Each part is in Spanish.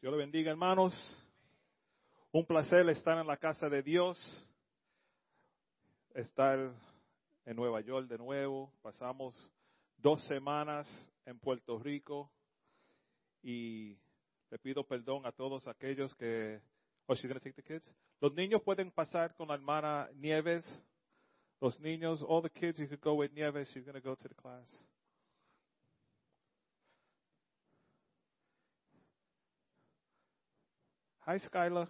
Dios le bendiga, hermanos. Un placer estar en la casa de Dios, estar en Nueva York de nuevo. Pasamos dos semanas en Puerto Rico y le pido perdón a todos aquellos que... Oh, she's gonna take the kids. Los niños pueden pasar con la hermana Nieves. Los niños, all the kids, you could go with Nieves. She's going to go to the class. Hi, Skylar.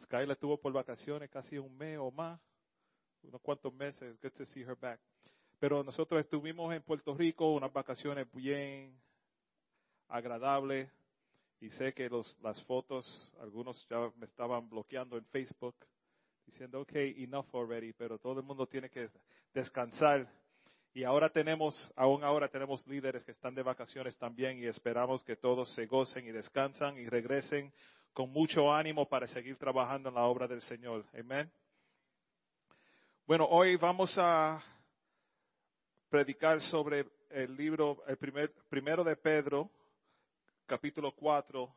Skylar tuvo por vacaciones casi un mes o más, unos cuantos meses. Good to see her back. Pero nosotros estuvimos en Puerto Rico, unas vacaciones bien agradables. Y sé que los, las fotos, algunos ya me estaban bloqueando en Facebook, diciendo, ok, enough already, pero todo el mundo tiene que descansar. Y ahora tenemos, aún ahora tenemos líderes que están de vacaciones también y esperamos que todos se gocen y descansan y regresen con mucho ánimo para seguir trabajando en la obra del Señor. Amén. Bueno, hoy vamos a predicar sobre el libro, el primer, primero de Pedro, capítulo 4,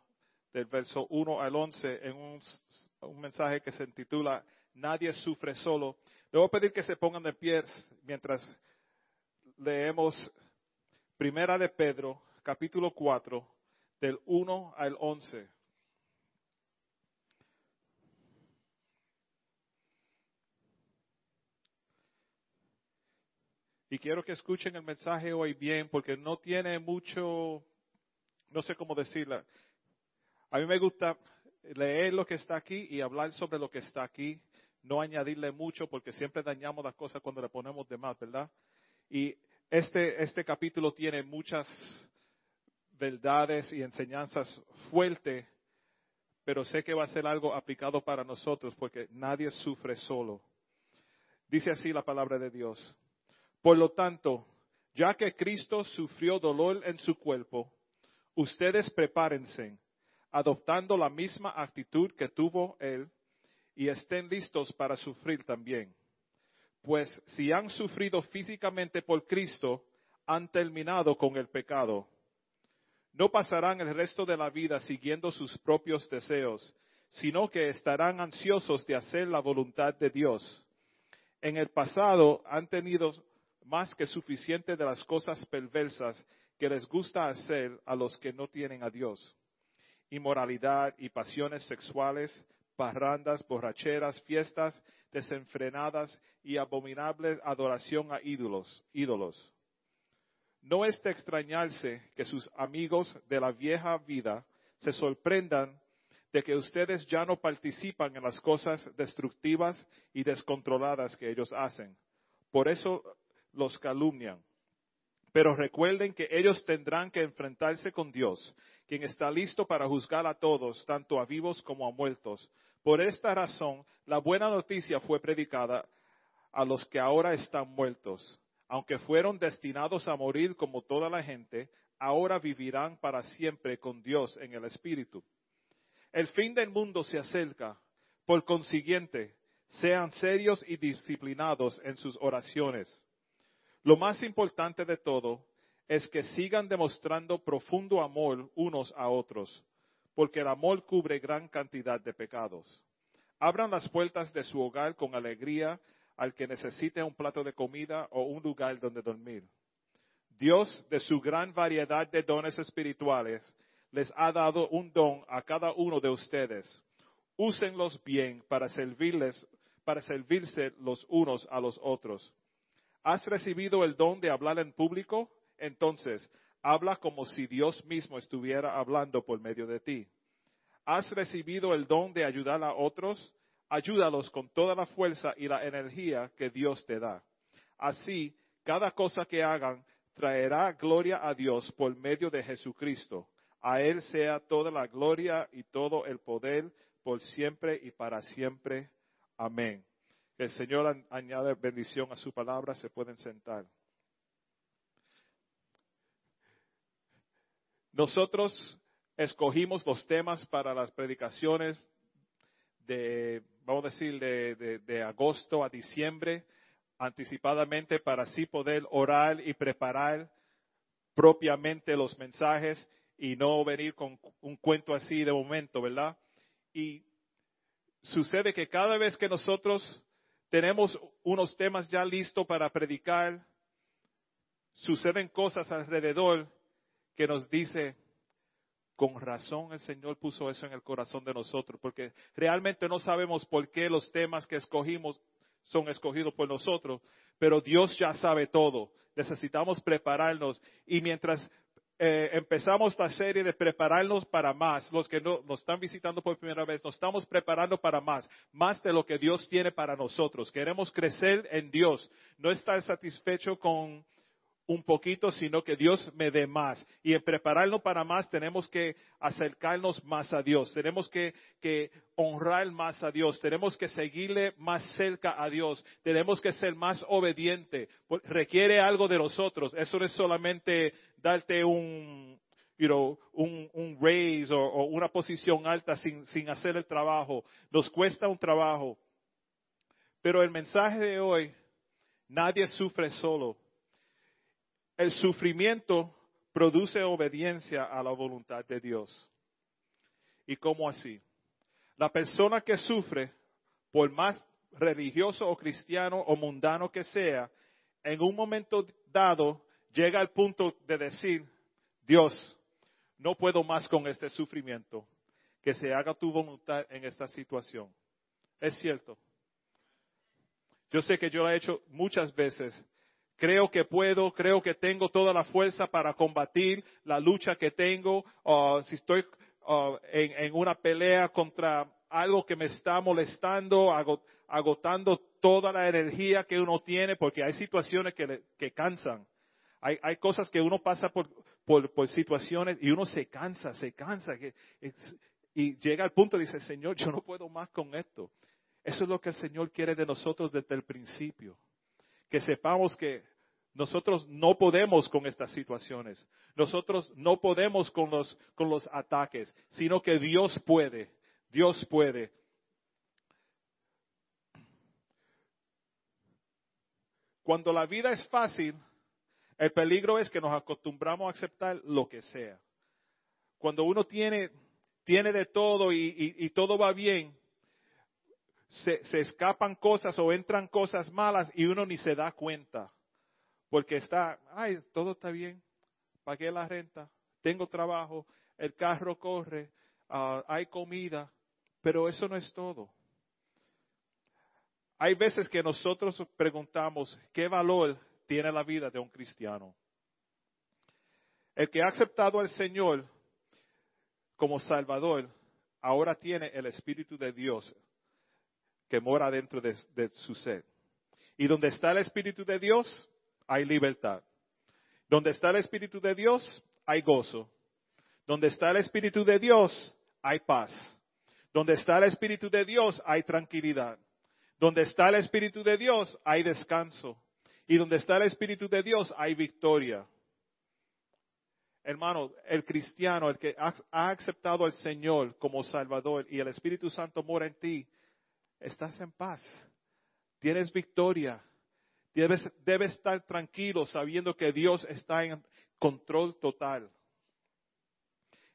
del verso 1 al 11, en un, mensaje que se titula Nadie sufre solo. Le voy a pedir que se pongan de pie mientras leemos Primera de Pedro, capítulo 4, del 1 al 11. Y quiero que escuchen el mensaje hoy bien porque no tiene mucho, no sé cómo decirlo. A mí me gusta leer lo que está aquí y hablar sobre lo que está aquí, no añadirle mucho porque siempre dañamos las cosas cuando le ponemos de más, ¿verdad? Y este, este capítulo tiene muchas verdades y enseñanzas fuertes, pero sé que va a ser algo aplicado para nosotros porque nadie sufre solo. Dice así la palabra de Dios. Por lo tanto, ya que Cristo sufrió dolor en su cuerpo, ustedes prepárense, adoptando la misma actitud que tuvo Él, y estén listos para sufrir también. Pues si han sufrido físicamente por Cristo, han terminado con el pecado. No pasarán el resto de la vida siguiendo sus propios deseos, sino que estarán ansiosos de hacer la voluntad de Dios. En el pasado han tenido más que suficiente de las cosas perversas que les gusta hacer a los que no tienen a Dios. Inmoralidad y pasiones sexuales, parrandas, borracheras, fiestas desenfrenadas y abominable adoración a ídolos, ídolos. No es de extrañarse que sus amigos de la vieja vida se sorprendan de que ustedes ya no participan en las cosas destructivas y descontroladas que ellos hacen. Por eso los calumnian. Pero recuerden que ellos tendrán que enfrentarse con Dios, quien está listo para juzgar a todos, tanto a vivos como a muertos. Por esta razón, la buena noticia fue predicada a los que ahora están muertos. Aunque fueron destinados a morir como toda la gente, ahora vivirán para siempre con Dios en el Espíritu. El fin del mundo se acerca. Por consiguiente, sean serios y disciplinados en sus oraciones. Lo más importante de todo es que sigan demostrando profundo amor unos a otros, porque el amor cubre gran cantidad de pecados. Abran las puertas de su hogar con alegría al que necesite un plato de comida o un lugar donde dormir. Dios, de su gran variedad de dones espirituales, les ha dado un don a cada uno de ustedes. Úsenlos bien para servirles, para servirse los unos a los otros. ¿Has recibido el don de hablar en público? Entonces, habla como si Dios mismo estuviera hablando por medio de ti. ¿Has recibido el don de ayudar a otros? Ayúdalos con toda la fuerza y la energía que Dios te da. Así, cada cosa que hagan traerá gloria a Dios por medio de Jesucristo. A Él sea toda la gloria y todo el poder por siempre y para siempre. Amén. El Señor añade bendición a su palabra, se pueden sentar. Nosotros escogimos los temas para las predicaciones de, vamos a decir, de, de, agosto a diciembre, anticipadamente para así poder orar y preparar propiamente los mensajes y no venir con un cuento así de momento, ¿verdad? Y sucede que cada vez que nosotros tenemos unos temas ya listos para predicar, suceden cosas alrededor que nos dice, con razón el Señor puso eso en el corazón de nosotros, porque realmente no sabemos por qué los temas que escogimos son escogidos por nosotros, pero Dios ya sabe todo. Necesitamos prepararnos y mientras eh, empezamos esta serie de prepararnos para más. Los que no, nos están visitando por primera vez, nos estamos preparando para más, más de lo que Dios tiene para nosotros. Queremos crecer en Dios, no estar satisfecho con un poquito, sino que Dios me dé más. Y en prepararnos para más tenemos que acercarnos más a Dios, tenemos que, honrar más a Dios, tenemos que seguirle más cerca a Dios, tenemos que ser más obediente. Requiere algo de nosotros. Eso no es solamente darte un, you know, un raise o, o, una posición alta sin, sin hacer el trabajo. Nos cuesta un trabajo. Pero el mensaje de hoy, nadie sufre solo el sufrimiento produce obediencia a la voluntad de Dios. ¿Y cómo así? La persona que sufre, por más religioso o cristiano o mundano que sea, en un momento dado llega al punto de decir, Dios, no puedo más con este sufrimiento, que se haga tu voluntad en esta situación. Es cierto. Yo sé que yo lo he hecho muchas veces Creo que puedo, creo que tengo toda la fuerza para combatir la lucha que tengo. Uh, si estoy uh, en, una pelea contra algo que me está molestando, agotando toda la energía que uno tiene, porque hay situaciones que, cansan. Hay, hay, cosas que uno pasa por, situaciones y uno se cansa, se cansa. y llega al punto y dice, Señor, yo no puedo más con esto. Eso es lo que el Señor quiere de nosotros desde el principio que sepamos que nosotros no podemos con estas situaciones, nosotros no podemos con los, con los ataques, sino que Dios puede, Dios puede. Cuando la vida es fácil, el peligro es que nos acostumbramos a aceptar lo que sea. Cuando uno tiene, tiene de todo y todo va bien, se, escapan cosas o entran cosas malas y uno ni se da cuenta. Porque está, ay, todo está bien, pagué la renta, tengo trabajo, el carro corre, ah, hay comida, pero eso no es todo. Hay veces que nosotros preguntamos qué valor tiene la vida de un cristiano. El que ha aceptado al Señor como Salvador, ahora tiene el Espíritu de Dios que mora dentro de, su ser. Y donde está el Espíritu de Dios, hay libertad. Donde está el Espíritu de Dios, hay gozo. Donde está el Espíritu de Dios, hay paz. Donde está el Espíritu de Dios, hay tranquilidad. Donde está el Espíritu de Dios, hay descanso. Y donde está el Espíritu de Dios, hay victoria. Hermano, el cristiano, el que ha aceptado al Señor como Salvador y el Espíritu Santo mora en ti, estás en paz, tienes victoria, debes, estar tranquilo sabiendo que Dios está en control total.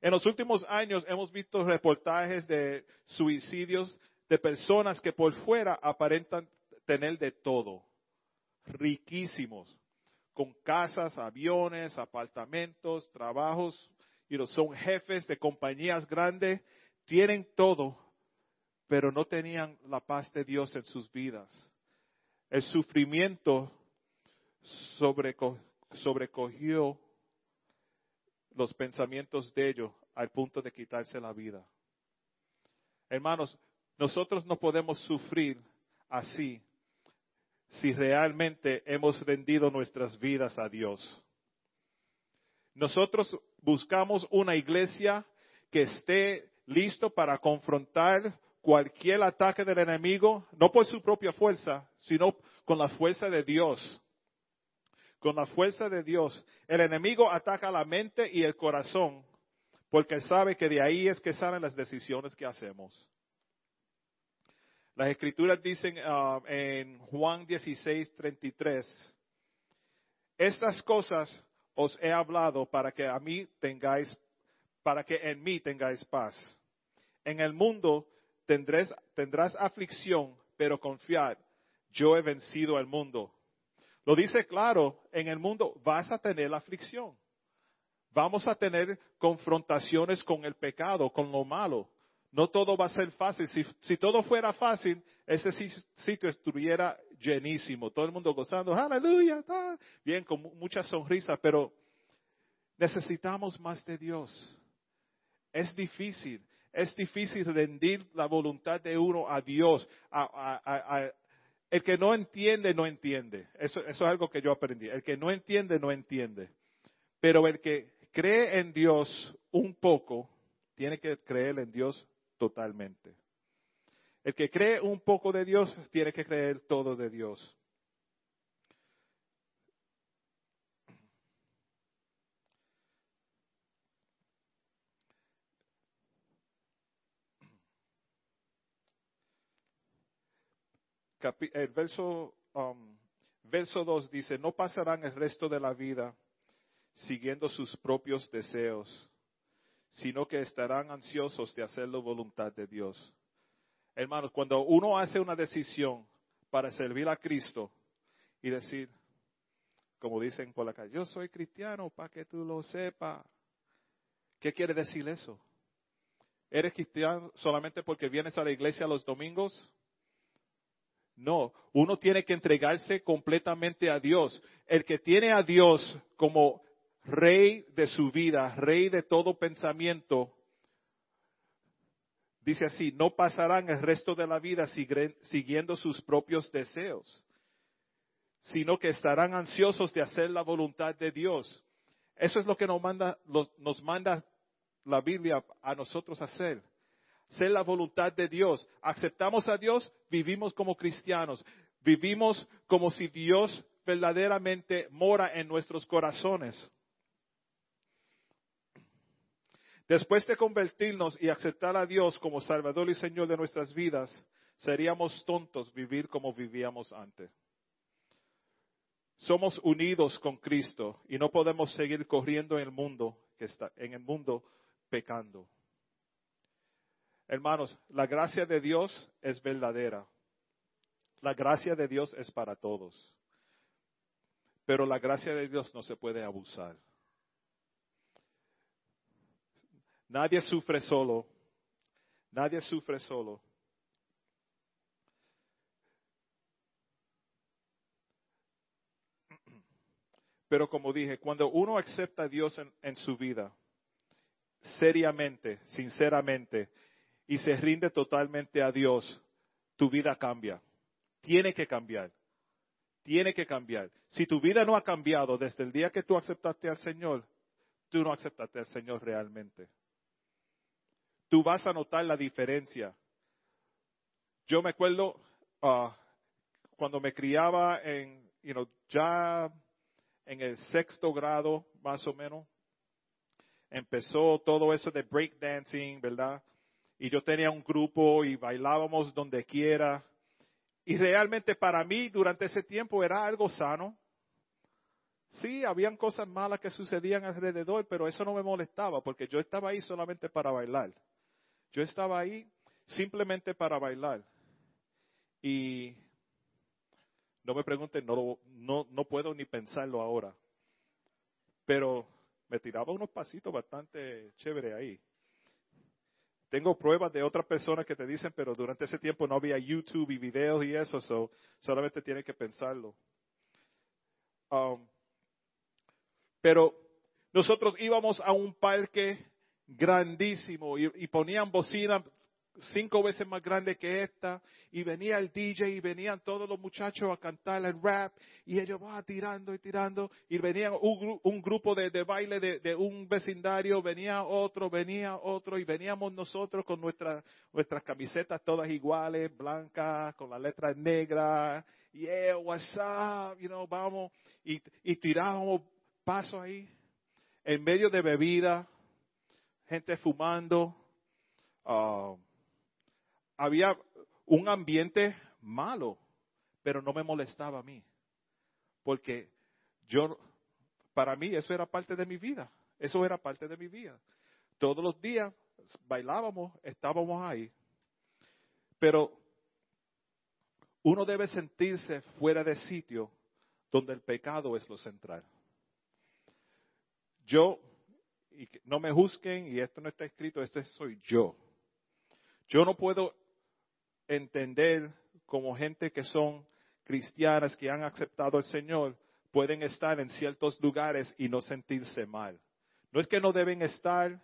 En los últimos años hemos visto reportajes de suicidios de personas que por fuera aparentan tener de todo, riquísimos, con casas, aviones, apartamentos, trabajos, y son jefes de compañías grandes, tienen todo, pero no tenían la paz de Dios en sus vidas. El sufrimiento sobrecogió los pensamientos de ellos al punto de quitarse la vida. Hermanos, nosotros no podemos sufrir así si realmente hemos rendido nuestras vidas a Dios. Nosotros buscamos una iglesia que esté listo para confrontar cualquier ataque del enemigo, no por su propia fuerza, sino con la fuerza de Dios. Con la fuerza de Dios. El enemigo ataca la mente y el corazón, porque sabe que de ahí es que salen las decisiones que hacemos. Las escrituras dicen uh, en Juan 16, 33, estas cosas os he hablado para que a mí tengáis, para que en mí tengáis paz. En el mundo tendrás, tendrás aflicción, pero confiad, yo he vencido al mundo. Lo dice claro, en el mundo vas a tener aflicción. Vamos a tener confrontaciones con el pecado, con lo malo. No todo va a ser fácil. Si, si todo fuera fácil, ese sitio estuviera llenísimo. Todo el mundo gozando, aleluya, bien, con muchas sonrisas, pero necesitamos más de Dios. Es difícil, es difícil rendir la voluntad de uno a Dios. el que no entiende, no entiende. Eso, eso es algo que yo aprendí. El que no entiende, no entiende. Pero el que cree en Dios un poco, tiene que creer en Dios totalmente. El que cree un poco de Dios, tiene que creer todo de Dios. El verso, um, verso 2 dice, no pasarán el resto de la vida siguiendo sus propios deseos, sino que estarán ansiosos de hacer la voluntad de Dios. Hermanos, cuando uno hace una decisión para servir a Cristo y decir, como dicen por la calle, yo soy cristiano para que tú lo sepas. ¿Qué quiere decir eso? ¿Eres cristiano solamente porque vienes a la iglesia los domingos? No, uno tiene que entregarse completamente a Dios. El que tiene a Dios como rey de su vida, rey de todo pensamiento, dice así, no pasarán el resto de la vida siguiendo sus propios deseos, sino que estarán ansiosos de hacer la voluntad de Dios. Eso es lo que nos manda, nos manda la Biblia a nosotros hacer ser la voluntad de Dios. Aceptamos a Dios, vivimos como cristianos, vivimos como si Dios verdaderamente mora en nuestros corazones. Después de convertirnos y aceptar a Dios como Salvador y Señor de nuestras vidas, seríamos tontos vivir como vivíamos antes. Somos unidos con Cristo y no podemos seguir corriendo en el mundo que está en el mundo pecando. Hermanos, la gracia de Dios es verdadera. La gracia de Dios es para todos. Pero la gracia de Dios no se puede abusar. Nadie sufre solo. Nadie sufre solo. Pero como dije, cuando uno acepta a Dios en, su vida, seriamente, sinceramente, y se rinde totalmente a Dios, tu vida cambia. Tiene que cambiar. Tiene que cambiar. Si tu vida no ha cambiado desde el día que tú aceptaste al Señor, tú no aceptaste al Señor realmente. Tú vas a notar la diferencia. Yo me acuerdo ah, cuando me criaba en, you know, ya en el sexto grado, más o menos, empezó todo eso de breakdancing, ¿verdad? Y yo tenía un grupo y bailábamos donde quiera. Y realmente para mí durante ese tiempo era algo sano. Sí, habían cosas malas que sucedían alrededor, pero eso no me molestaba porque yo estaba ahí solamente para bailar. Yo estaba ahí simplemente para bailar. Y no me pregunten, no, no, no puedo ni pensarlo ahora. Pero me tiraba unos pasitos bastante chévere ahí. Tengo pruebas de otras personas que te dicen, pero durante ese tiempo no había YouTube y videos y eso, solamente tienes que pensarlo. Um, pero nosotros íbamos a un parque grandísimo y ponían bocina cinco veces más grande que esta, y venía el DJ y venían todos los muchachos a cantar el rap, y ellos van tirando y tirando, y venía un, grupo de, baile de, un vecindario, venía otro, venía otro, y veníamos nosotros con nuestras camisetas todas iguales, blancas, con las letras negras, yeah, what's up, you know, vamos, y, tirábamos paso ahí, en medio de bebida, gente fumando, uh, había un ambiente malo, pero no me molestaba a mí, porque yo, para mí eso era parte de mi vida. Eso era parte de mi vida. Todos los días bailábamos, estábamos ahí. Pero uno debe sentirse fuera de sitio donde el pecado es lo central. Yo, y no me juzguen, y esto no está escrito, este soy yo. Yo no puedo entender como gente que son cristianas, que han aceptado al Señor, pueden estar en ciertos lugares y no sentirse mal. No es que no deben estar,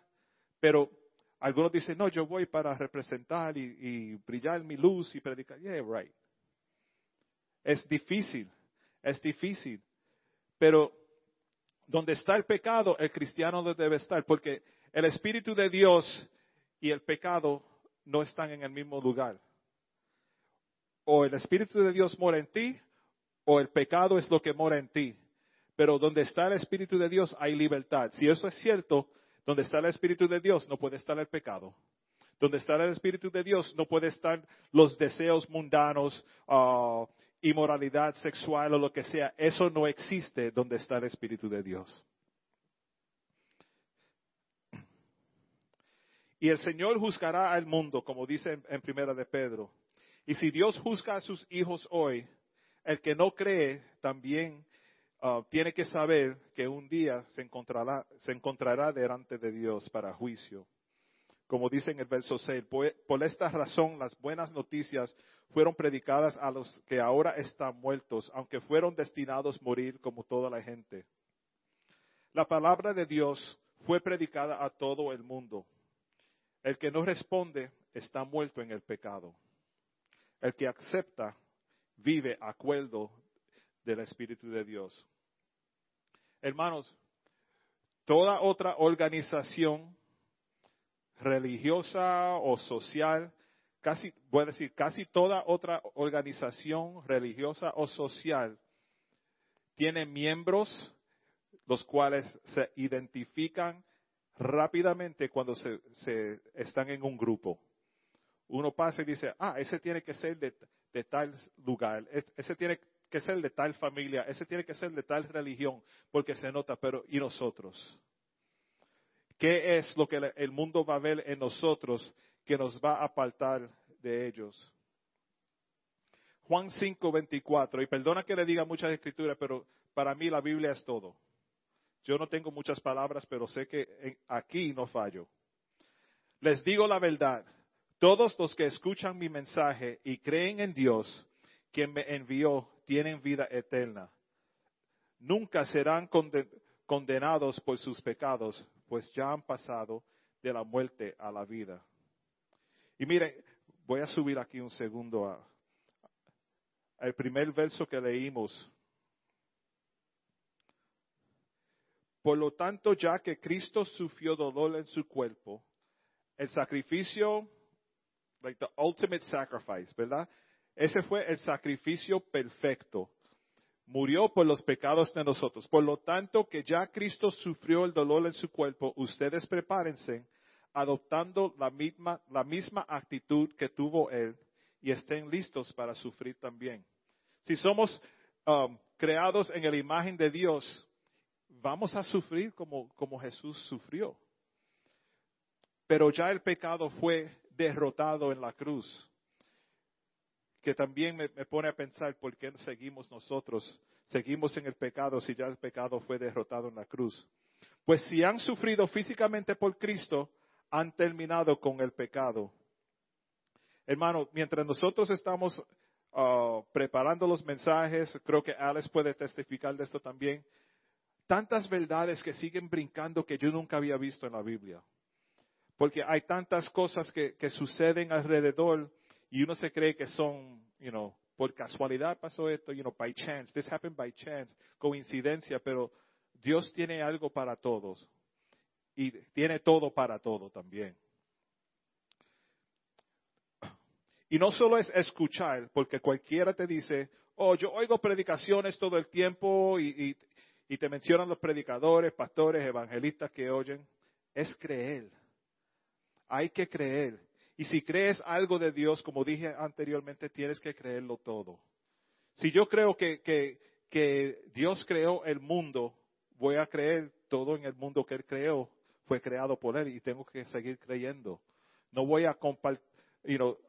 pero algunos dicen, no, yo voy para representar y, brillar mi luz y predicar. Yeah, right. Es difícil, es difícil. Pero donde está el pecado, el cristiano no debe estar, porque el Espíritu de Dios y el pecado no están en el mismo lugar. O el Espíritu de Dios mora en ti, o el pecado es lo que mora en ti. Pero donde está el Espíritu de Dios hay libertad. Si eso es cierto, donde está el Espíritu de Dios no puede estar el pecado. Donde está el Espíritu de Dios no puede estar los deseos mundanos, uh, inmoralidad sexual o lo que sea. Eso no existe donde está el Espíritu de Dios. Y el Señor juzgará al mundo, como dice en, Primera de Pedro. Y si Dios juzga a sus hijos hoy, el que no cree también uh, tiene que saber que un día se encontrará, se encontrará delante de Dios para juicio. Como dice en el verso 6, por esta razón las buenas noticias fueron predicadas a los que ahora están muertos, aunque fueron destinados a morir como toda la gente. La palabra de Dios fue predicada a todo el mundo. El que no responde está muerto en el pecado. El que acepta vive acuerdo del Espíritu de Dios. Hermanos, toda otra organización religiosa o social casi, voy a decir, casi toda otra organización religiosa o social tiene miembros los cuales se identifican rápidamente cuando se, están en un grupo. Uno pasa y dice, ah, ese tiene que ser de, tal lugar, ese tiene que ser de tal familia, ese tiene que ser de tal religión, porque se nota, pero ¿y nosotros? ¿Qué es lo que el mundo va a ver en nosotros que nos va a apartar de ellos. Juan 5, 24, y perdona que le diga muchas escrituras, pero para mí la Biblia es todo. Yo no tengo muchas palabras, pero sé que aquí no fallo. Les digo la verdad, todos los que escuchan mi mensaje y creen en Dios, quien me envió, tienen vida eterna. Nunca serán condenados por sus pecados, pues ya han pasado de la muerte a la vida. Y mire, voy a subir aquí un segundo a, el primer verso que leímos. Por lo tanto, ya que Cristo sufrió dolor en su cuerpo, el sacrificio, like the ultimate sacrifice, ¿verdad? Ese fue el sacrificio perfecto. Murió por los pecados de nosotros. Por lo tanto, que ya Cristo sufrió el dolor en su cuerpo, ustedes prepárense adoptando la misma, la misma actitud que tuvo Él y estén listos para sufrir también. Si somos um, creados en la imagen de Dios, vamos a sufrir como, como Jesús sufrió. Pero ya el pecado fue derrotado en la cruz. Que también me, pone a pensar por qué seguimos nosotros, seguimos en el pecado si ya el pecado fue derrotado en la cruz. Pues si han sufrido físicamente por Cristo, han terminado con el pecado. Hermano, mientras nosotros estamos uh, preparando los mensajes, creo que Alex puede testificar de esto también, tantas verdades que siguen brincando que yo nunca había visto en la Biblia. Porque hay tantas cosas que, suceden alrededor y uno se cree que son, you know, por casualidad pasó esto, you know, by chance, this happened by chance, coincidencia, pero Dios tiene algo para todos y tiene todo para todo también. Y no solo es escuchar, porque cualquiera te dice, oh, yo oigo predicaciones todo el tiempo y, te mencionan los predicadores, pastores, evangelistas que oyen. Es creer. Hay que creer. Y si crees algo de Dios, como dije anteriormente, tienes que creerlo todo. Si yo creo que, Dios creó el mundo, voy a creer todo en el mundo que Él creó fue creado por Él y tengo que seguir creyendo. No voy a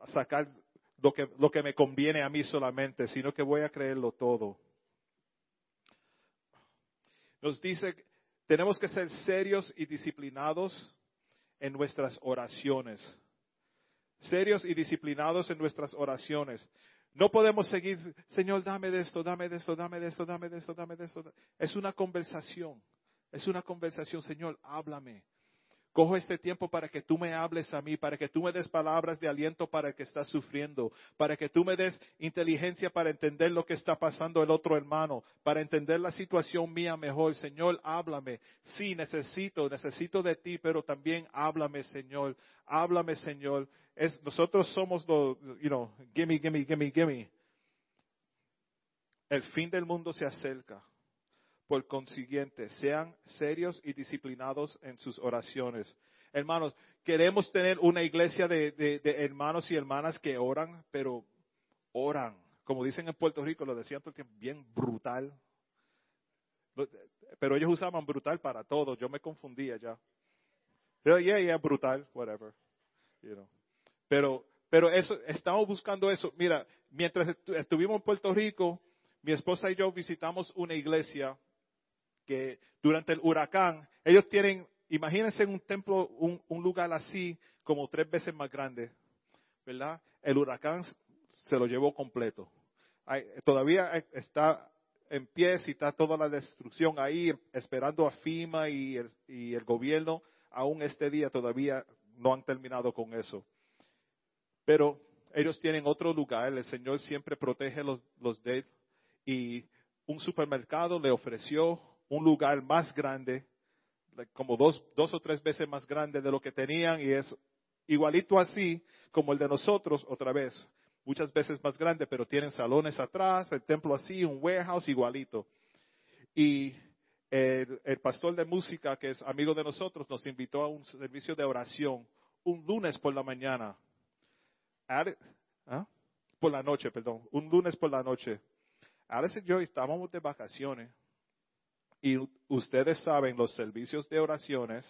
sacar lo que, lo que me conviene a mí solamente, sino que voy a creerlo todo. Nos dice, tenemos que ser serios y disciplinados en nuestras oraciones. Serios y disciplinados en nuestras oraciones. No podemos seguir, Señor, dame de esto, dame de esto, dame de esto, dame de esto, dame de esto. Es una conversación. Es una conversación, Señor, háblame. Cojo este tiempo para que tú me hables a mí, para que tú me des palabras de aliento para el que está sufriendo, para que tú me des inteligencia para entender lo que está pasando el otro hermano, para entender la situación mía mejor. Señor, háblame. Sí, necesito, necesito de ti, pero también háblame, Señor. Háblame, Señor. Nosotros somos los, you know, gimme, gimme, gimme, gimme. El fin del mundo se acerca. Por consiguiente, sean serios y disciplinados en sus oraciones. Hermanos, queremos tener una iglesia de, hermanos y hermanas que oran, pero oran. Como dicen en Puerto Rico, lo decían todo el tiempo, bien brutal. Pero ellos usaban brutal para todo. Yo me confundía ya. Pero yeah, yeah, brutal, whatever. Pero, pero eso, estamos buscando eso. Mira, mientras estuvimos en Puerto Rico, mi esposa y yo visitamos una iglesia que durante el huracán, ellos tienen, imagínense un templo, un, lugar así, como tres veces más grande, ¿verdad? El huracán se lo llevó completo. todavía está en pie y está toda la destrucción ahí, esperando a FIMA y el, gobierno. Aún este día todavía no han terminado con eso. Pero ellos tienen otro lugar, el Señor siempre protege los, los de y un supermercado le ofreció un lugar más grande, como dos, dos o tres veces más grande de lo que tenían y es igualito así como el de nosotros otra vez, muchas veces más grande, pero tienen salones atrás, el templo así, un warehouse igualito. Y el, pastor de música, que es amigo de nosotros, nos invitó a un servicio de oración un lunes por la mañana. ¿Ah? Por la noche, perdón. Un lunes por la noche. Alex y yo estábamos de vacaciones y ustedes saben, los servicios de oraciones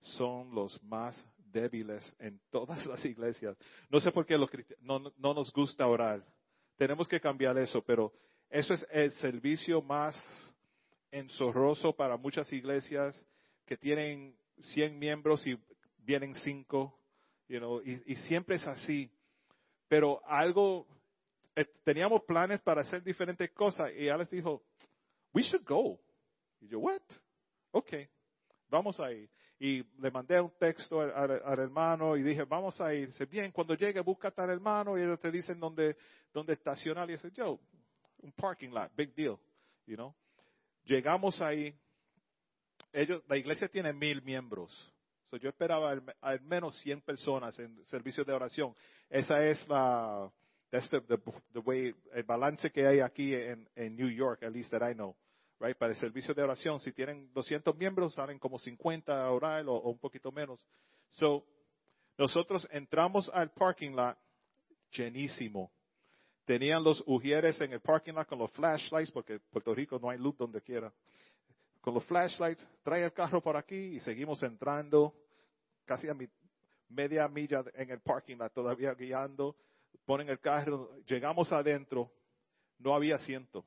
son los más débiles en todas las iglesias. No sé por qué los no, no nos gusta orar. Tenemos que cambiar eso, pero eso es el servicio más enzorroso para muchas iglesias que tienen 100 miembros y vienen 5, you y, siempre es así. Pero algo, eh, teníamos planes para hacer diferentes cosas y Alex dijo, we should go. Y yo, what? Ok, vamos a ir. Y le mandé un texto al, hermano y dije, vamos a ir. Dice, bien, cuando llegue, busca a tal hermano y ellos te dicen dónde, dónde estacionar. Y dice, yo, un parking lot, big deal, you know. Llegamos ahí. Ellos, la iglesia tiene mil miembros. So yo esperaba al, menos 100 personas en servicio de oración. Esa es la, way, el balance que hay aquí en, en New York, at least that I know Para el servicio de oración, si tienen 200 miembros, salen como 50 a orar o, un poquito menos. So, nosotros entramos al parking lot llenísimo. Tenían los ujieres en el parking lot con los flashlights, porque en Puerto Rico no hay luz donde quiera. Con los flashlights, trae el carro por aquí y seguimos entrando casi a media milla en el parking lot, todavía guiando. Ponen el carro, llegamos adentro, no había asiento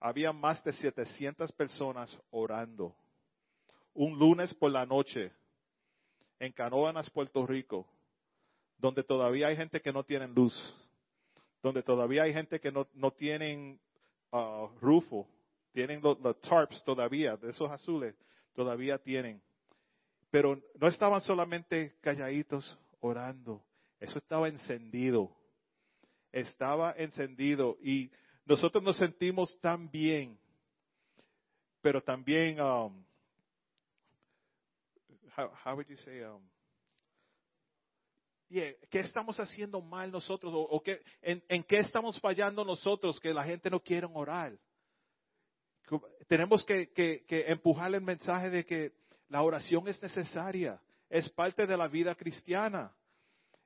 había más de 700 personas orando. Un lunes por la noche en Canoanas, Puerto Rico, donde todavía hay gente que no tiene luz, donde todavía hay gente que no, no tienen uh, rufo, tienen los, tarps todavía, de esos azules, todavía tienen. Pero no estaban solamente calladitos orando, eso estaba encendido. Estaba encendido y nosotros nos sentimos tan bien, pero también, um, um, ¿qué estamos haciendo mal nosotros? ¿O, qué, en, qué estamos fallando nosotros que la gente no quiere orar? Tenemos que, que, que empujar el mensaje de que la oración es necesaria, es parte de la vida cristiana.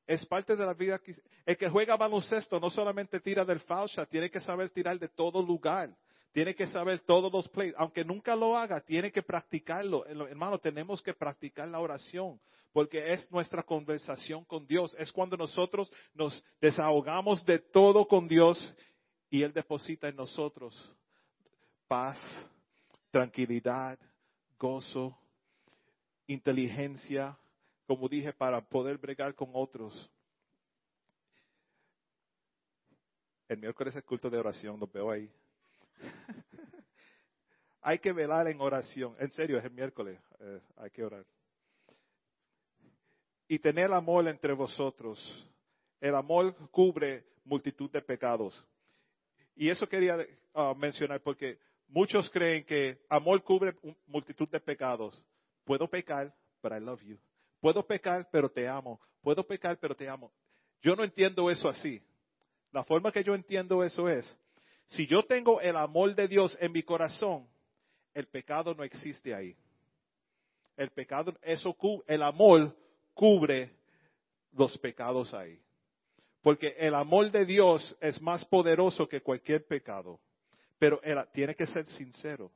Es parte de la vida. El que juega baloncesto no solamente tira del falsa, tiene que saber tirar de todo lugar. Tiene que saber todos los plays. Aunque nunca lo haga, tiene que practicarlo. Hermano, tenemos que practicar la oración porque es nuestra conversación con Dios. Es cuando nosotros nos desahogamos de todo con Dios y Él deposita en nosotros paz, tranquilidad, gozo, inteligencia, como dije, para poder bregar con otros. El miércoles es culto de oración, lo veo ahí. hay que velar en oración. En serio, es el miércoles, eh, hay que orar. Y tener amor entre vosotros. El amor cubre multitud de pecados. Y eso quería ah, mencionar porque muchos creen que amor cubre multitud de pecados. Puedo pecar, but I love you. Puedo pecar, pero te amo. Puedo pecar, pero te amo. Yo no entiendo eso así. La forma que yo entiendo eso es, si yo tengo el amor de Dios en mi corazón, el pecado no existe ahí. El pecado, eso, el amor cubre los pecados ahí. Porque el amor de Dios es más poderoso que cualquier pecado. Pero tiene que ser sincero.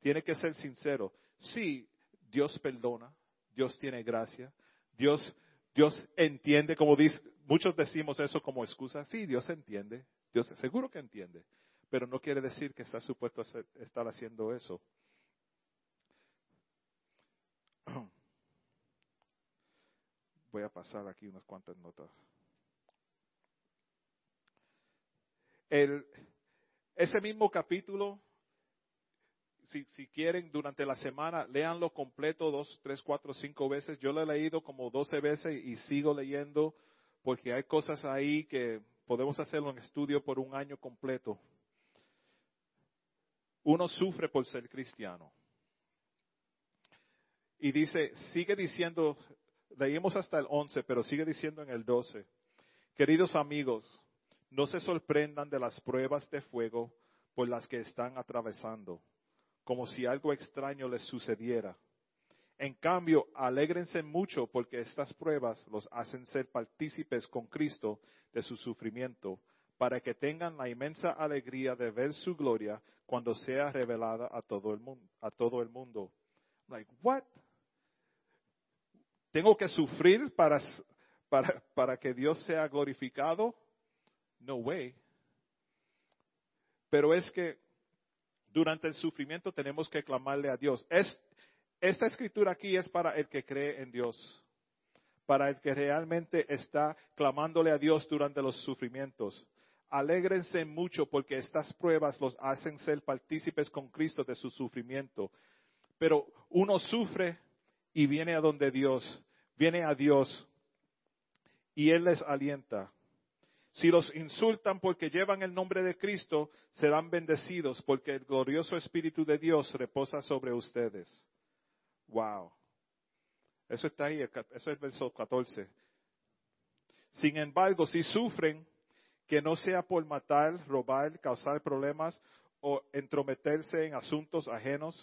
Tiene que ser sincero. Sí, Dios perdona. Dios tiene gracia. Dios, Dios entiende, como dice, muchos decimos eso como excusa. Sí, Dios entiende. Dios seguro que entiende. Pero no quiere decir que está supuesto a estar haciendo eso. Voy a pasar aquí unas cuantas notas. El, ese mismo capítulo, si, quieren, durante la semana, léanlo completo dos, tres, cuatro, cinco veces. Yo lo he leído como doce veces y sigo leyendo porque hay cosas ahí que podemos hacerlo en estudio por un año completo. Uno sufre por ser cristiano. Y dice, sigue diciendo, leímos hasta el 11, pero sigue diciendo en el 12, queridos amigos, no se sorprendan de las pruebas de fuego por las que están atravesando, como si algo extraño les sucediera. En cambio, alégrense mucho porque estas pruebas los hacen ser partícipes con Cristo de su sufrimiento, para que tengan la inmensa alegría de ver su gloria cuando sea revelada a todo el mundo. A todo el mundo. Like, what? ¿Tengo que sufrir para, para, para que Dios sea glorificado? No way. Pero es que durante el sufrimiento tenemos que clamarle a Dios. Es, esta escritura aquí es para el que cree en Dios, para el que realmente está clamándole a Dios durante los sufrimientos. Alégrense mucho porque estas pruebas los hacen ser partícipes con Cristo de su sufrimiento. Pero uno sufre y viene a donde Dios, viene a Dios y Él les alienta. Si los insultan porque llevan el nombre de Cristo, serán bendecidos porque el glorioso Espíritu de Dios reposa sobre ustedes. Wow. Eso está ahí, eso es el verso 14. Sin embargo, si sufren, que no sea por matar, robar, causar problemas o entrometerse en asuntos ajenos.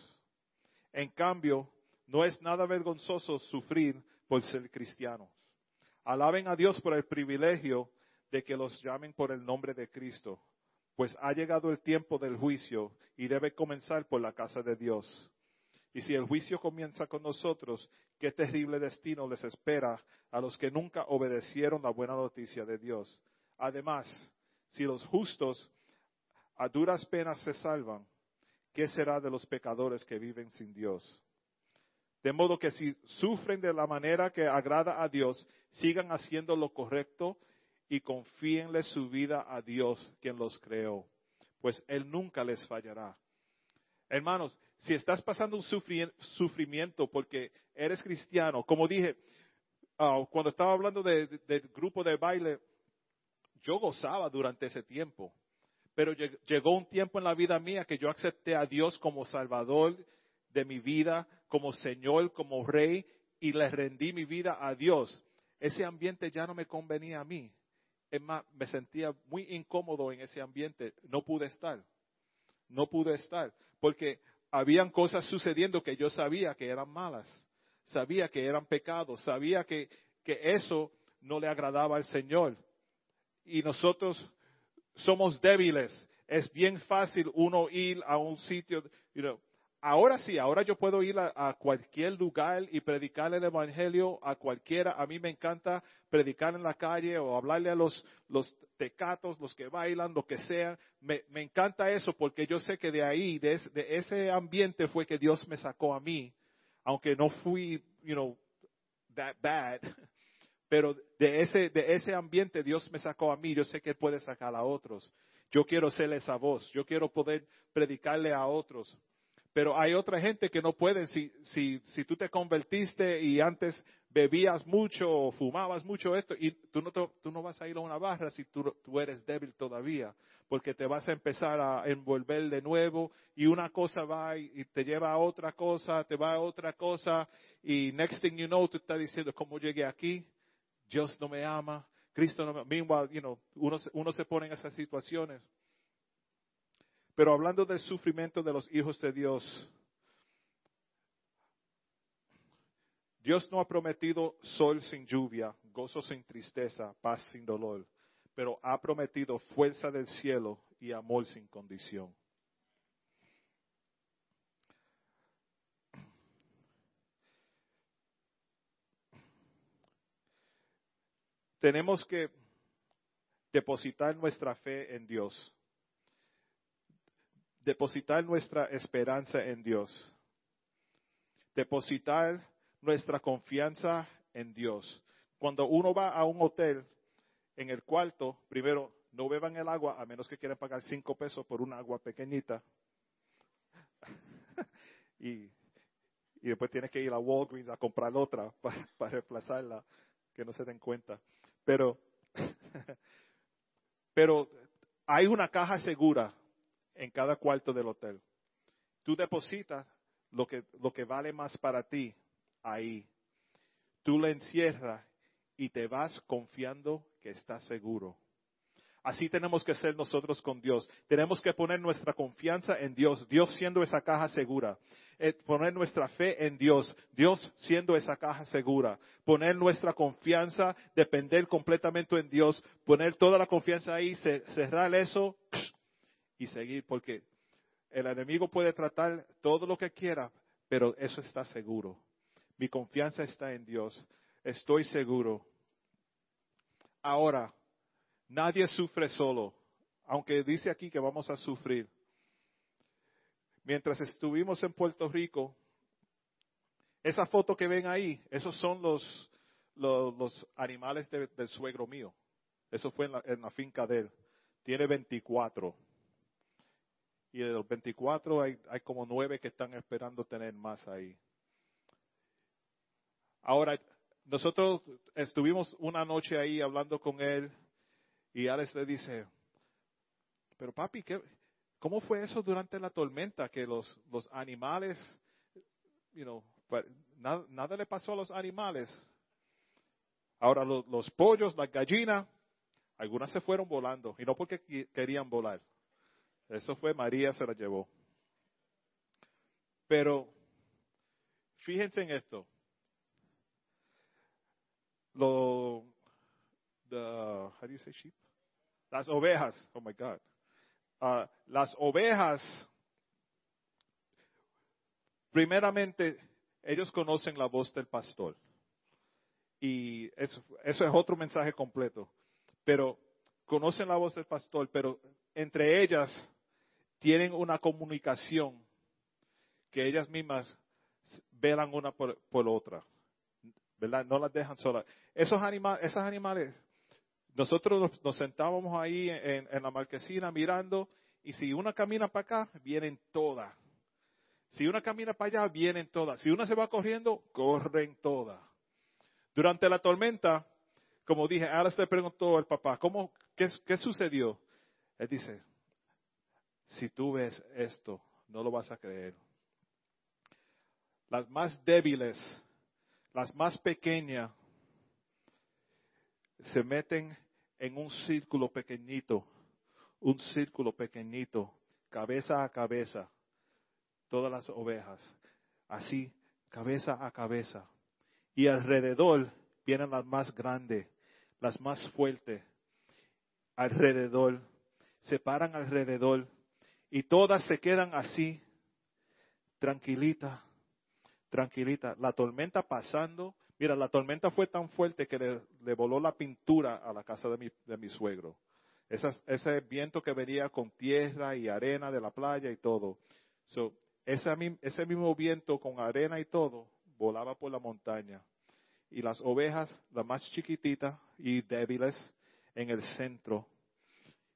En cambio, no es nada vergonzoso sufrir por ser cristianos. Alaben a Dios por el privilegio de que los llamen por el nombre de Cristo, pues ha llegado el tiempo del juicio y debe comenzar por la casa de Dios. Y si el juicio comienza con nosotros, qué terrible destino les espera a los que nunca obedecieron la buena noticia de Dios. Además, si los justos a duras penas se salvan, ¿qué será de los pecadores que viven sin Dios? De modo que si sufren de la manera que agrada a Dios, sigan haciendo lo correcto y confíenle su vida a Dios, quien los creó, pues Él nunca les fallará. Hermanos, si estás pasando un sufrimiento porque eres cristiano, como dije, ah, cuando estaba hablando del grupo de baile, yo gozaba durante ese tiempo, pero llegó un tiempo en la vida mía que yo acepté a Dios como Salvador de mi vida, como Señor, como Rey, y le rendí mi vida a Dios. Ese ambiente ya no me convenía a mí. Es más, me sentía muy incómodo en ese ambiente. No pude estar. No pude estar. Porque habían cosas sucediendo que yo sabía que eran malas. Sabía que eran pecados. Sabía que, que eso no le agradaba al Señor. Y nosotros somos débiles. es bien fácil uno ir a un sitio, you know, Ahora sí, ahora yo puedo ir a, cualquier lugar y predicar el Evangelio a cualquiera. A mí me encanta predicar en la calle o hablarle a los, los tecatos, los que bailan, lo que sea. Me, encanta eso porque yo sé que de ahí, de, de, ese ambiente fue que Dios me sacó a mí. Aunque no fui, you know, that bad. Pero de ese, de ese ambiente Dios me sacó a mí. Yo sé que puede sacar a otros. Yo quiero ser esa voz. Yo quiero poder predicarle a otros. Pero hay otra gente que no puede. Si, si, si tú te convertiste y antes bebías mucho fumabas mucho esto, y tú no, tú no vas a ir a una barra si tú, tú eres débil todavía, porque te vas a empezar a envolver de nuevo y una cosa va y, te lleva a otra cosa, te va a otra cosa y next thing you know tú estás diciendo, ¿cómo llegué aquí? Dios no me ama, Cristo no me ama. Meanwhile, you know, uno, uno se pone en esas situaciones. Pero hablando del sufrimiento de los hijos de Dios, Dios no ha prometido sol sin lluvia, gozo sin tristeza, paz sin dolor, pero ha prometido fuerza del cielo y amor sin condición. Tenemos que depositar nuestra fe en Dios depositar nuestra esperanza en Dios, depositar nuestra confianza en Dios. Cuando uno va a un hotel, en el cuarto, primero, no beban el agua a menos que quieran pagar cinco pesos por una agua pequeñita. y, después tienes que ir a Walgreens a comprar otra para, para reemplazarla, que no se den cuenta. Pero, pero hay una caja segura en cada cuarto del hotel. Tú depositas lo que, lo que vale más para ti ahí. Tú le encierras y te vas confiando que estás seguro. Así tenemos que ser nosotros con Dios. Tenemos que poner nuestra confianza en Dios, Dios siendo esa caja segura. Eh, poner nuestra fe en Dios, Dios siendo esa caja segura. Poner nuestra confianza, depender completamente en Dios, poner toda la confianza ahí, cerrar eso y seguir, porque el enemigo puede tratar todo lo que quiera, pero eso está seguro. Mi confianza está en Dios. Estoy seguro. Ahora, nadie sufre solo, aunque dice aquí que vamos a sufrir. Mientras estuvimos en Puerto Rico, esa foto que ven ahí, esos son los, los, animales del suegro mío. Eso fue en la, en la finca de él. Tiene 24 y de los 24 hay, como nueve que están esperando tener más ahí. Ahora, nosotros estuvimos una noche ahí hablando con él y Alex le dice, pero papi, ¿qué, ¿cómo fue eso durante la tormenta? Que los, los animales, you know, nada, le pasó a los animales. Ahora los pollos, las gallinas, algunas se fueron volando y no porque querían volar. Eso fue María se la llevó. Pero fíjense en esto. Lo, the, sheep? Las ovejas. Oh my God. Uh, las ovejas, primeramente, ellos conocen la voz del pastor. Y eso es otro mensaje completo. Pero conocen la voz del pastor, pero entre ellas tienen una comunicación que ellas mismas velan una por, otra. ¿Verdad? No las dejan solas. Esos animales, esos animales, nosotros nos, sentábamos ahí en, en, la marquesina mirando y si una camina para acá, vienen todas. Si una camina para allá, vienen todas. Si una se va corriendo, corren todas. Durante la tormenta, como dije, Alex le preguntó al papá, ¿cómo, qué, qué sucedió? Él dice, si tú ves esto, no lo vas a creer. Las más débiles, las más pequeñas, se meten en un círculo pequeñito, un círculo pequeñito, cabeza a cabeza, todas las ovejas, así, cabeza a cabeza. Y alrededor vienen las más grandes, las más fuertes, alrededor se paran alrededor y todas se quedan así, tranquilita, tranquilita. La tormenta pasando, mira, la tormenta fue tan fuerte que le, voló la pintura a la casa de mi, suegro. ese viento que venía con tierra y arena de la playa y todo. So, ese, ese mismo viento con arena y todo volaba por la montaña. Y las ovejas, las más chiquititas y débiles, en el centro.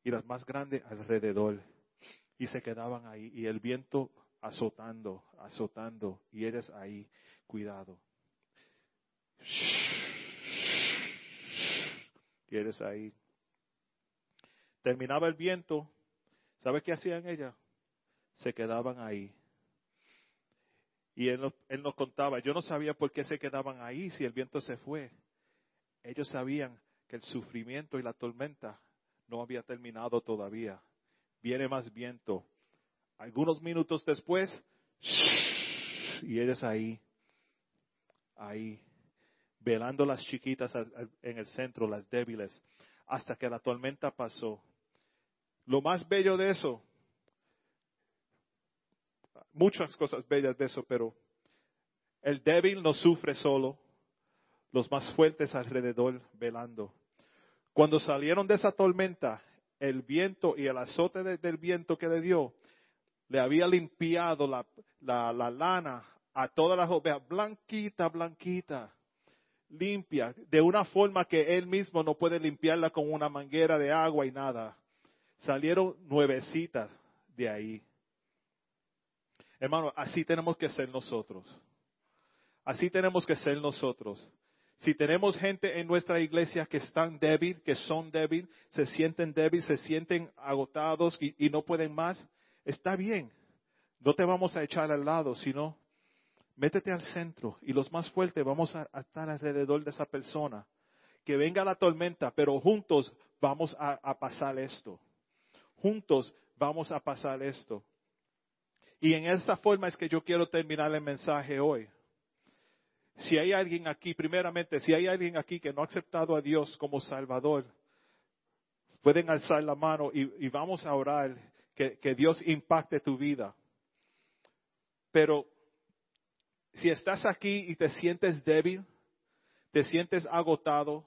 Y las más grandes alrededor. Y se quedaban ahí. Y el viento azotando, azotando. Y eres ahí, cuidado. Y eres ahí. Terminaba el viento. ¿Sabe qué hacían ellas? Se quedaban ahí y él nos, contaba, yo no sabía por qué se quedaban ahí si el viento se fue. Ellos sabían que el sufrimiento y la tormenta no había terminado todavía. Viene más viento. Algunos minutos después, y ellos ahí, ahí, velando las chiquitas en el centro, las débiles, hasta que la tormenta pasó. Lo más bello de eso muchas cosas bellas de eso, pero el débil no sufre solo, los más fuertes alrededor velando. Cuando salieron de esa tormenta, el viento y el azote del viento que le dio, le había limpiado la, la lana a todas las ovejas, blanquita, blanquita, limpia, de una forma que él mismo no puede limpiarla con una manguera de agua y nada. Salieron nuevecitas de ahí. Hermano, así tenemos que ser nosotros. Así tenemos que ser nosotros. Si tenemos gente en nuestra iglesia que están débil, que son débil, se sienten débil, se sienten agotados y, no pueden más, está bien. No te vamos a echar al lado, sino métete al centro y los más fuertes vamos a, estar alrededor de esa persona. Que venga la tormenta, pero juntos vamos a pasar esto. Juntos vamos a pasar esto. Y en esta forma es que yo quiero terminar el mensaje hoy. Si hay alguien aquí, primeramente, si hay alguien aquí que no ha aceptado a Dios como Salvador, pueden alzar la mano y, vamos a orar que, Dios impacte tu vida. Pero si estás aquí y te sientes débil, te sientes agotado,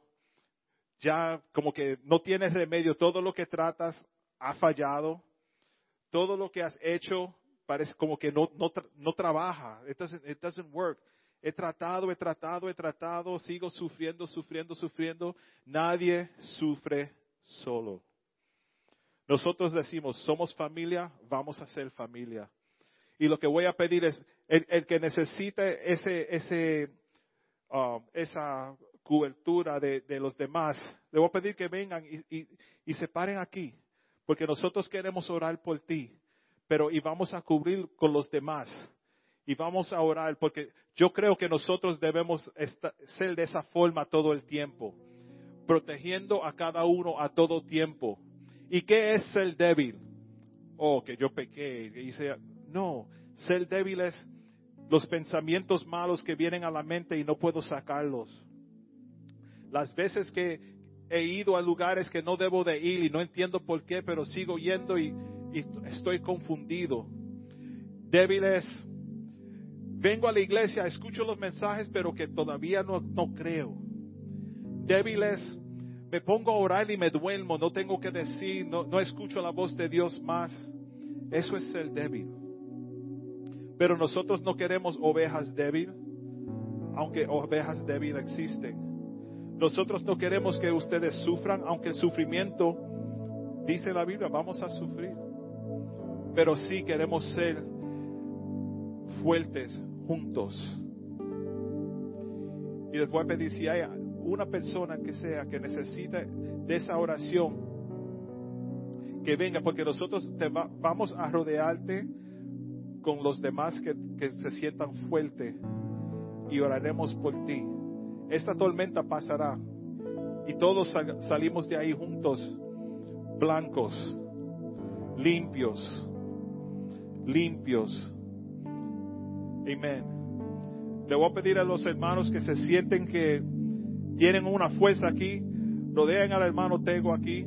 ya como que no tienes remedio, todo lo que tratas ha fallado, todo lo que has hecho parece como que no, no, no trabaja. It doesn't, it doesn't work. He tratado, he tratado, he tratado, sigo sufriendo, sufriendo, sufriendo. Nadie sufre solo. Nosotros decimos, somos familia, vamos a ser familia. Y lo que voy a pedir es, el, que necesite ese, ese, um, esa cobertura de, los demás, le voy a pedir que vengan y, y, y se paren aquí, porque nosotros queremos orar por ti pero y vamos a cubrir con los demás. Y vamos a orar porque yo creo que nosotros debemos ser de esa forma todo el tiempo, protegiendo a cada uno a todo tiempo. ¿Y qué es ser débil? Oh, que yo pequé, que hice. No, ser débil es los pensamientos malos que vienen a la mente y no puedo sacarlos. Las veces que he ido a lugares que no debo de ir y no entiendo por qué, pero sigo yendo y estoy confundido. Débiles. Vengo a la iglesia, escucho los mensajes, pero que todavía no, no creo. Débiles. Me pongo a orar y me duermo, no tengo que decir, no, no escucho la voz de Dios más. Eso es ser débil. Pero nosotros no queremos ovejas débiles, aunque ovejas débiles existen. Nosotros no queremos que ustedes sufran, aunque el sufrimiento, dice la Biblia, vamos a sufrir pero sí queremos ser fuertes juntos. Y les voy a pedir si hay una persona que sea que necesite de esa oración, que venga, porque nosotros te vamos a rodearte con los demás que, que se sientan fuertes y oraremos por ti. Esta tormenta pasará y todos salimos de ahí juntos, blancos, limpios, limpios. Amén. Le voy a pedir a los hermanos que se sienten que tienen una fuerza aquí, rodeen al hermano Tego aquí.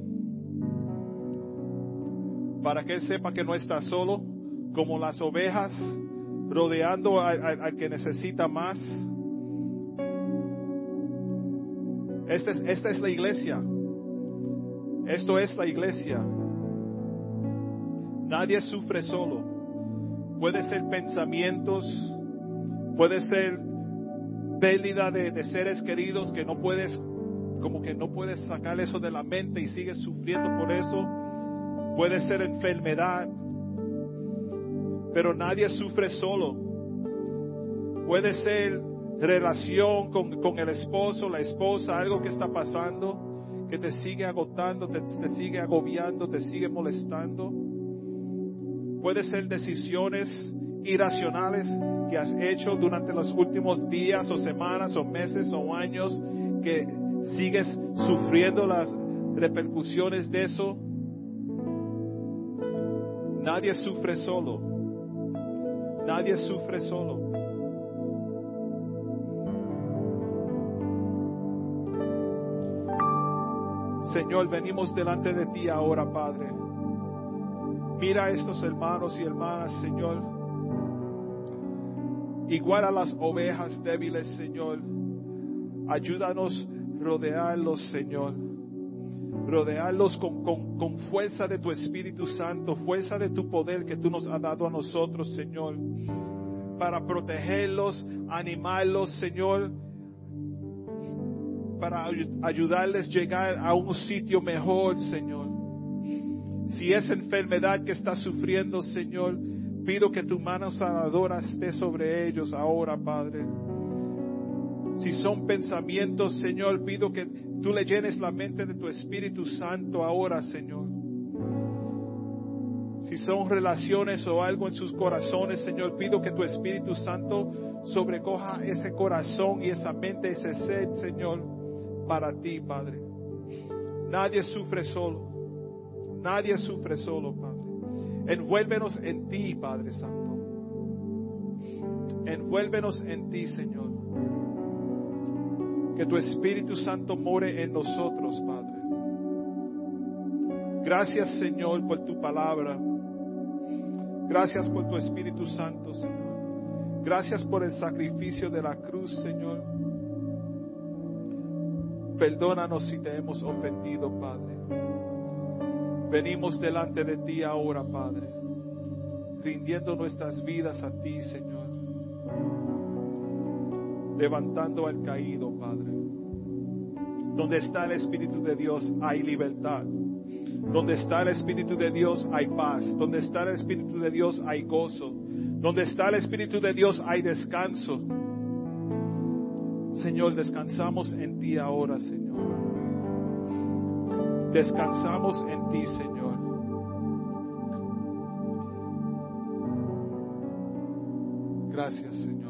para que Él sepa que no está solo, como las ovejas rodeando al que necesita más. Esta es, esta es la iglesia. Esto es la iglesia. Nadie sufre solo. Puede ser pensamientos, puede ser pérdida de, seres queridos que no puedes, como que no puedes sacar eso de la mente y sigues sufriendo por eso. Puede ser enfermedad, pero nadie sufre solo. Puede ser relación con, con, el esposo, la esposa, algo que está pasando, que te sigue agotando, te sigue agobiando, te sigue molestando. Puede ser decisiones irracionales que has hecho durante los últimos días o semanas o meses o años que sigues sufriendo las repercusiones de eso. Nadie sufre solo. Nadie sufre solo. Señor, venimos delante de ti ahora, Padre. Mira a estos hermanos y hermanas, Señor. Igual a las ovejas débiles, Señor. Ayúdanos rodearlos, Señor. Rodearlos con, con, con, fuerza de tu Espíritu Santo, fuerza de tu poder que tú nos has dado a nosotros, Señor. Para protegerlos, animarlos, Señor. Para ayudarles a llegar a un sitio mejor, Señor. Si es enfermedad que está sufriendo, Señor, pido que tu mano sanadora esté sobre ellos ahora, Padre. Si son pensamientos, Señor, pido que tú le llenes la mente de tu Espíritu Santo ahora, Señor. Si son relaciones o algo en sus corazones, Señor, pido que tu Espíritu Santo sobrecoja ese corazón y esa mente, ese ser, Señor, para ti, Padre. Nadie sufre solo. Nadie sufre solo, Padre. Envuélvenos en ti, Padre Santo. Envuélvenos en ti, Señor. Que tu Espíritu Santo more en nosotros, Padre. Gracias, Señor, por tu palabra. Gracias por tu Espíritu Santo, Señor. Gracias por el sacrificio de la cruz, Señor. Perdónanos si te hemos ofendido, Padre. Venimos delante de ti ahora, Padre, rindiendo nuestras vidas a ti, Señor. Levantando al caído, Padre. Donde está el Espíritu de Dios hay libertad. Donde está el Espíritu de Dios hay paz. Donde está el Espíritu de Dios hay gozo. Donde está el Espíritu de Dios hay descanso. Señor, descansamos en ti ahora, Señor. Descansamos en ti, Señor. Gracias, Señor.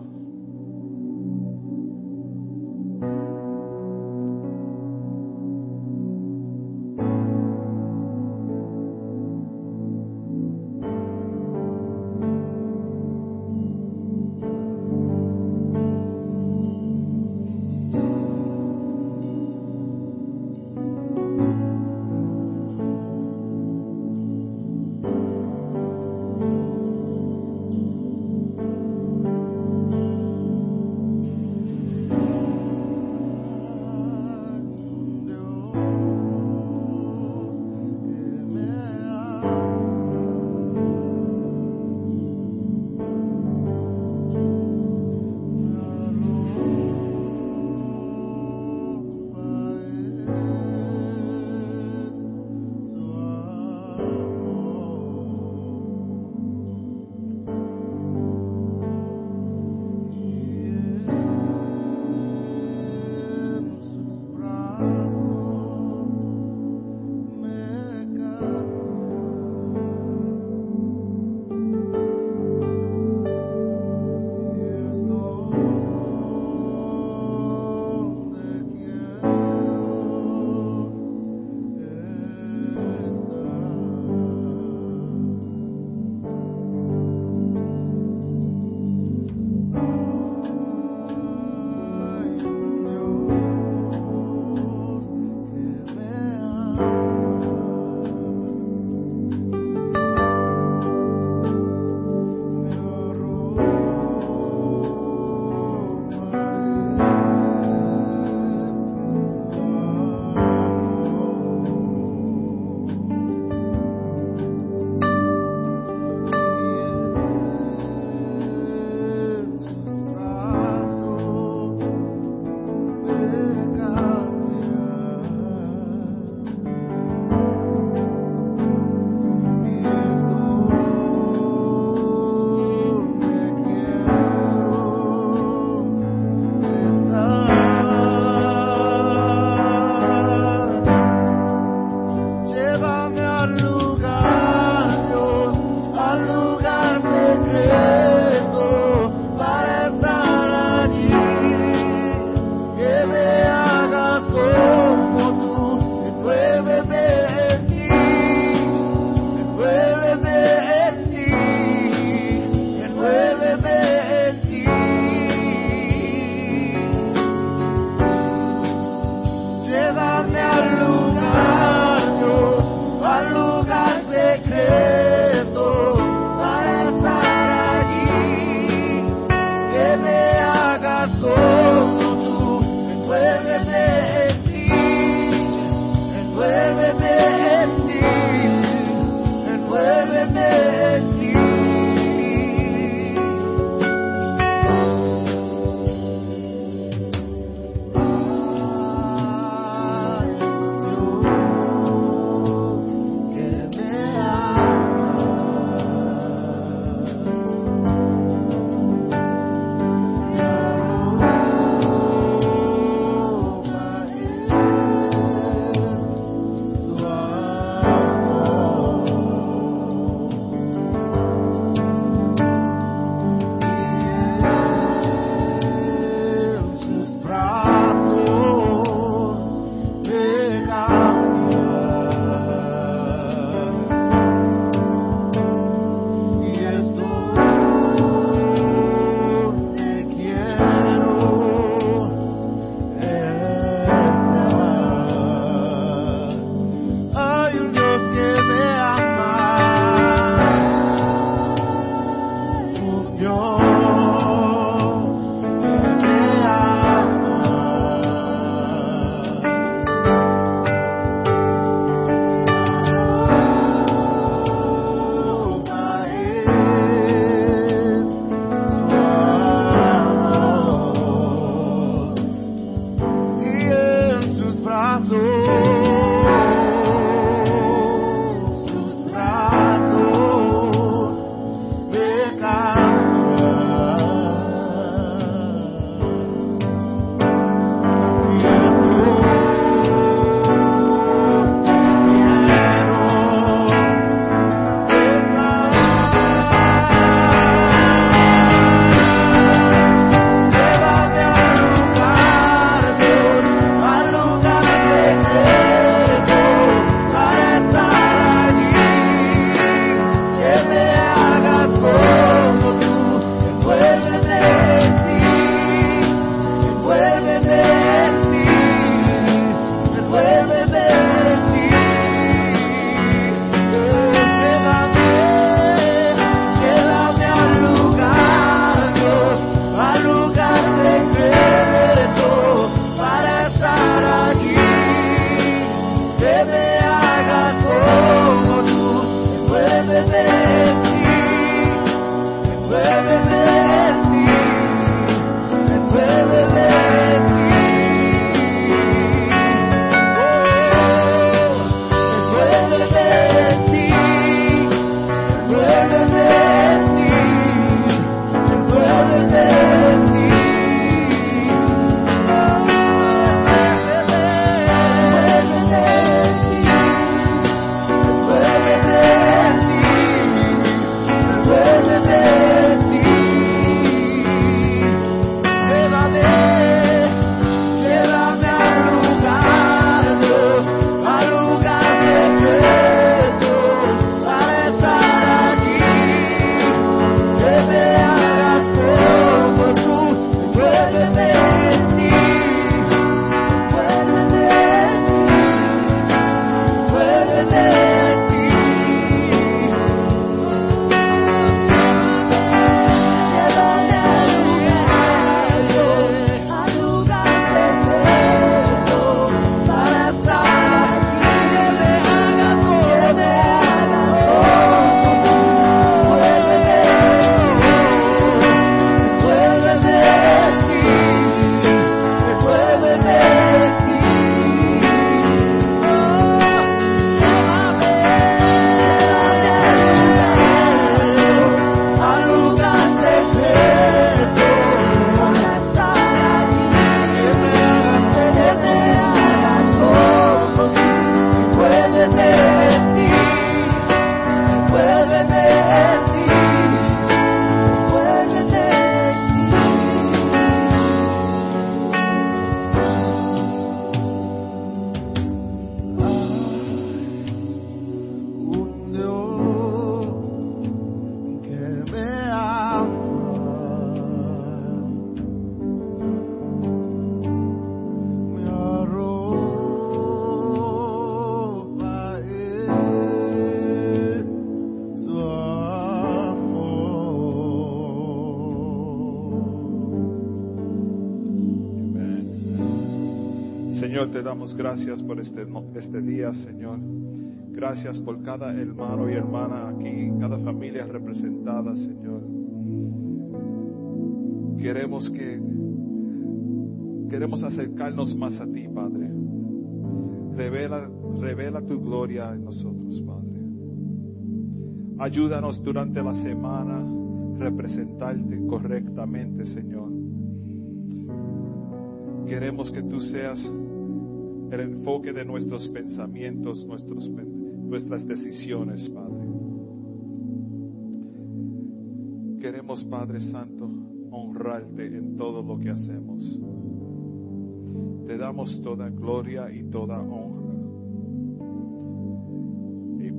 Damos gracias por este, este día, Señor. Gracias por cada hermano y hermana aquí, cada familia representada, Señor. Queremos que queremos acercarnos más a ti, Padre. Revela, revela tu gloria en nosotros, Padre. Ayúdanos durante la semana a representarte correctamente, Señor. Queremos que tú seas el enfoque de nuestros pensamientos, nuestros, nuestras decisiones, Padre. Queremos, Padre Santo, honrarte en todo lo que hacemos. Te damos toda gloria y toda honra.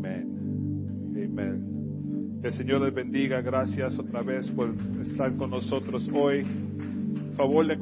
Amén. Amén. El Señor les bendiga. Gracias otra vez por estar con nosotros hoy. favor de